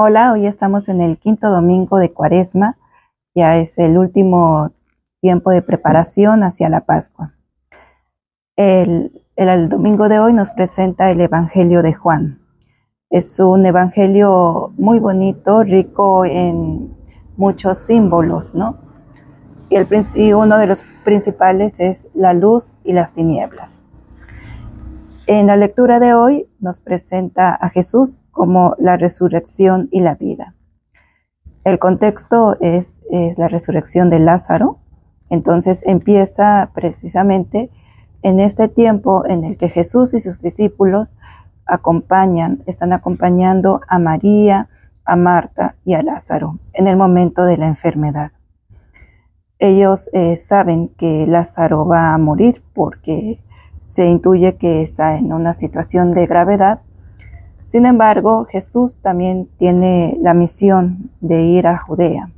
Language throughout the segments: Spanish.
Hola, hoy estamos en el quinto domingo de Cuaresma, ya es el último tiempo de preparación hacia la Pascua. El, el, domingo de hoy nos presenta el Evangelio de Juan. Es un evangelio muy bonito, rico en muchos símbolos, ¿no? Y, uno de los principales es la luz y las tinieblas. En la lectura de hoy nos presenta a Jesús como la resurrección y la vida. El contexto es, la resurrección de Lázaro, entonces empieza precisamente en este tiempo en el que Jesús y sus discípulos acompañan, están acompañando a María, a Marta y a Lázaro en el momento de la enfermedad. Ellos eh, saben que Lázaro va a morir porque se intuye que está en una situación de gravedad. Sin embargo, Jesús también tiene la misión de ir a Judea,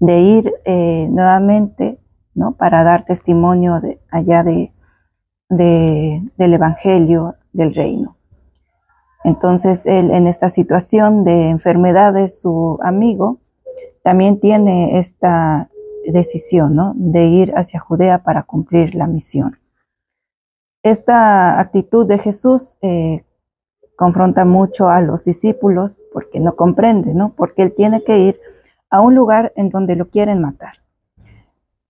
de ir eh, nuevamente, ¿no? Para dar testimonio de, allá de, del Evangelio del Reino. Entonces, él en esta situación de enfermedad de su amigo, también tiene esta decisión, ¿no? De ir hacia Judea para cumplir la misión. Esta actitud de Jesús eh, confronta mucho a los discípulos porque no comprende, ¿no? Porque él tiene que ir a un lugar en donde lo quieren matar.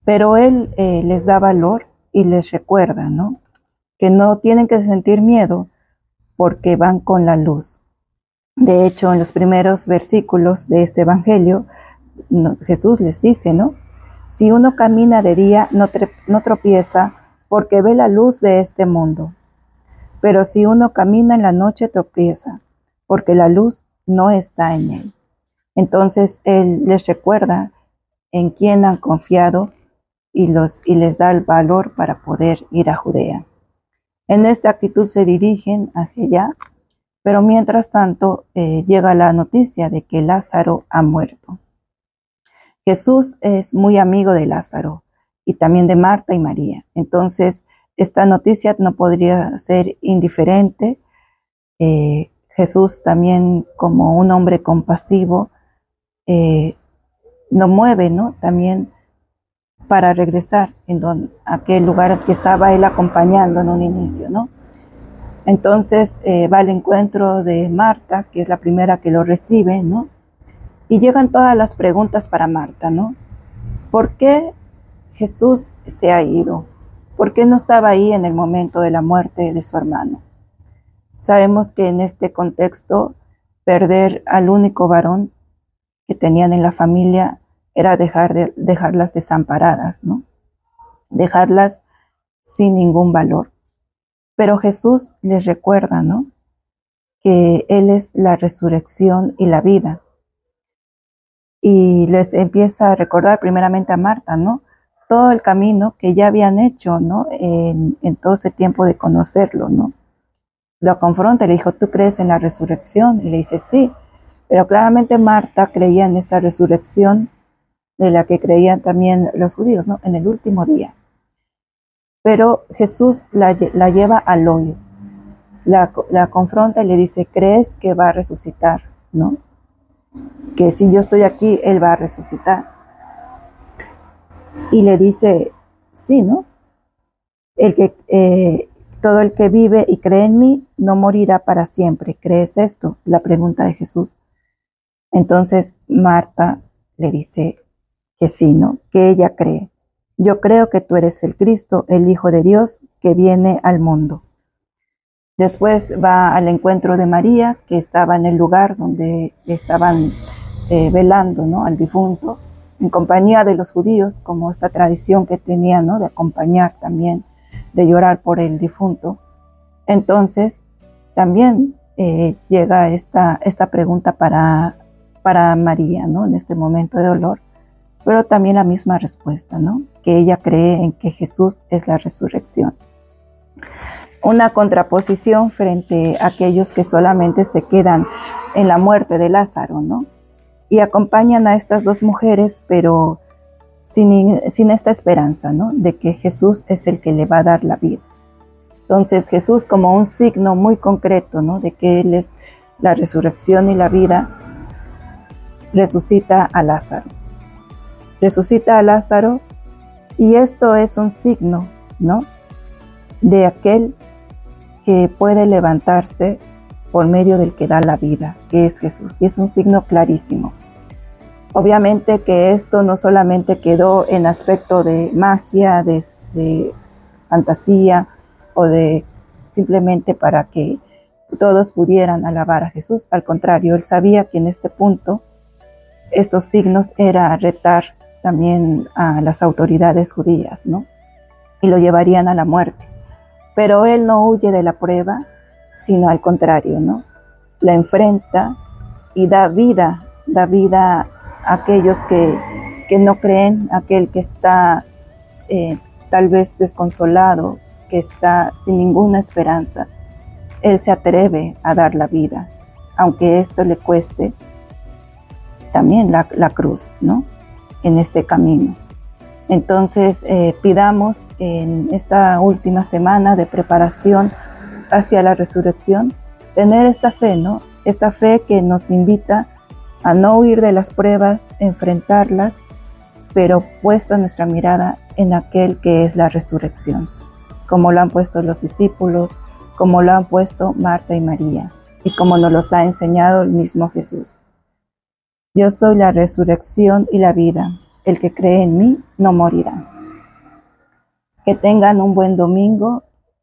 Pero él eh, les da valor y les recuerda, ¿no? Que no tienen que sentir miedo porque van con la luz. De hecho, en los primeros versículos de este Evangelio, Jesús les dice, ¿no? Si uno camina de día, no, no tropieza porque ve la luz de este mundo. Pero si uno camina en la noche tropieza, porque la luz no está en él. Entonces Él les recuerda en quién han confiado y, les da el valor para poder ir a Judea. En esta actitud se dirigen hacia allá, pero mientras tanto eh, llega la noticia de que Lázaro ha muerto. Jesús es muy amigo de Lázaro y también de Marta y María. Entonces, esta noticia no podría ser indiferente. Eh, Jesús también como un hombre compasivo eh, nos mueve, ¿no? También para regresar en aquel lugar que estaba él acompañando en un inicio, ¿no? Entonces eh, va al encuentro de Marta, que es la primera que lo recibe, ¿no? Y llegan todas las preguntas para Marta, ¿no? ¿Por qué Jesús se ha ido. ¿Por qué no estaba ahí en el momento de la muerte de su hermano? Sabemos que en este contexto, perder al único varón que tenían en la familia era dejar de, dejarlas desamparadas, ¿no? Dejarlas sin ningún valor. Pero Jesús les recuerda, ¿no? Que Él es la resurrección y la vida. Y les empieza a recordar primeramente a Marta, ¿no? Todo el camino que ya habían hecho, ¿no? En, todo este tiempo de conocerlo, ¿no? Lo confronta y le dijo, ¿tú crees en la resurrección? Y le dice, sí. Pero claramente Marta creía en esta resurrección de la que creían también los judíos, ¿no? En el último día. Pero Jesús la, lleva al hoyo, la, la confronta y le dice, ¿crees que va a resucitar? ¿No? Que si yo estoy aquí, Él va a resucitar. Y le dice, sí, ¿no? El que, eh, todo el que vive y cree en mí no morirá para siempre. ¿Crees esto? La pregunta de Jesús. Entonces Marta le dice que sí, ¿no? Que ella cree. Yo creo que tú eres el Cristo, el Hijo de Dios, que viene al mundo. Después va al encuentro de María, que estaba en el lugar donde estaban eh, velando ¿no? al difunto, en compañía de los judíos, como esta tradición que tenían, ¿no? De acompañar también, de llorar por el difunto. Entonces, también eh, llega esta, esta pregunta para, para María, ¿no? En este momento de dolor, pero también la misma respuesta, ¿no? Que ella cree en que Jesús es la resurrección. Una contraposición frente a aquellos que solamente se quedan en la muerte de Lázaro, ¿no? Y acompañan a estas dos mujeres, pero sin, sin esta esperanza, ¿no? De que Jesús es el que le va a dar la vida. Entonces Jesús como un signo muy concreto, ¿no? De que Él es la resurrección y la vida, resucita a Lázaro. Resucita a Lázaro y esto es un signo, ¿no? De aquel que puede levantarse por medio del que da la vida, que es Jesús. Y es un signo clarísimo. Obviamente que esto no solamente quedó en aspecto de magia, de, de fantasía o de simplemente para que todos pudieran alabar a Jesús. Al contrario, él sabía que en este punto estos signos era retar también a las autoridades judías, ¿no? Y lo llevarían a la muerte. Pero él no huye de la prueba, sino al contrario, ¿no? La enfrenta y da vida, da vida a aquellos que, que no creen, aquel que está eh, tal vez desconsolado, que está sin ninguna esperanza. Él se atreve a dar la vida, aunque esto le cueste también la, la cruz, ¿no? En este camino. Entonces, eh, pidamos en esta última semana de preparación hacia la resurrección, tener esta fe, ¿no? Esta fe que nos invita a no huir de las pruebas, enfrentarlas, pero puesta nuestra mirada en aquel que es la resurrección, como lo han puesto los discípulos, como lo han puesto Marta y María, y como nos los ha enseñado el mismo Jesús. Yo soy la resurrección y la vida. El que cree en mí no morirá. Que tengan un buen domingo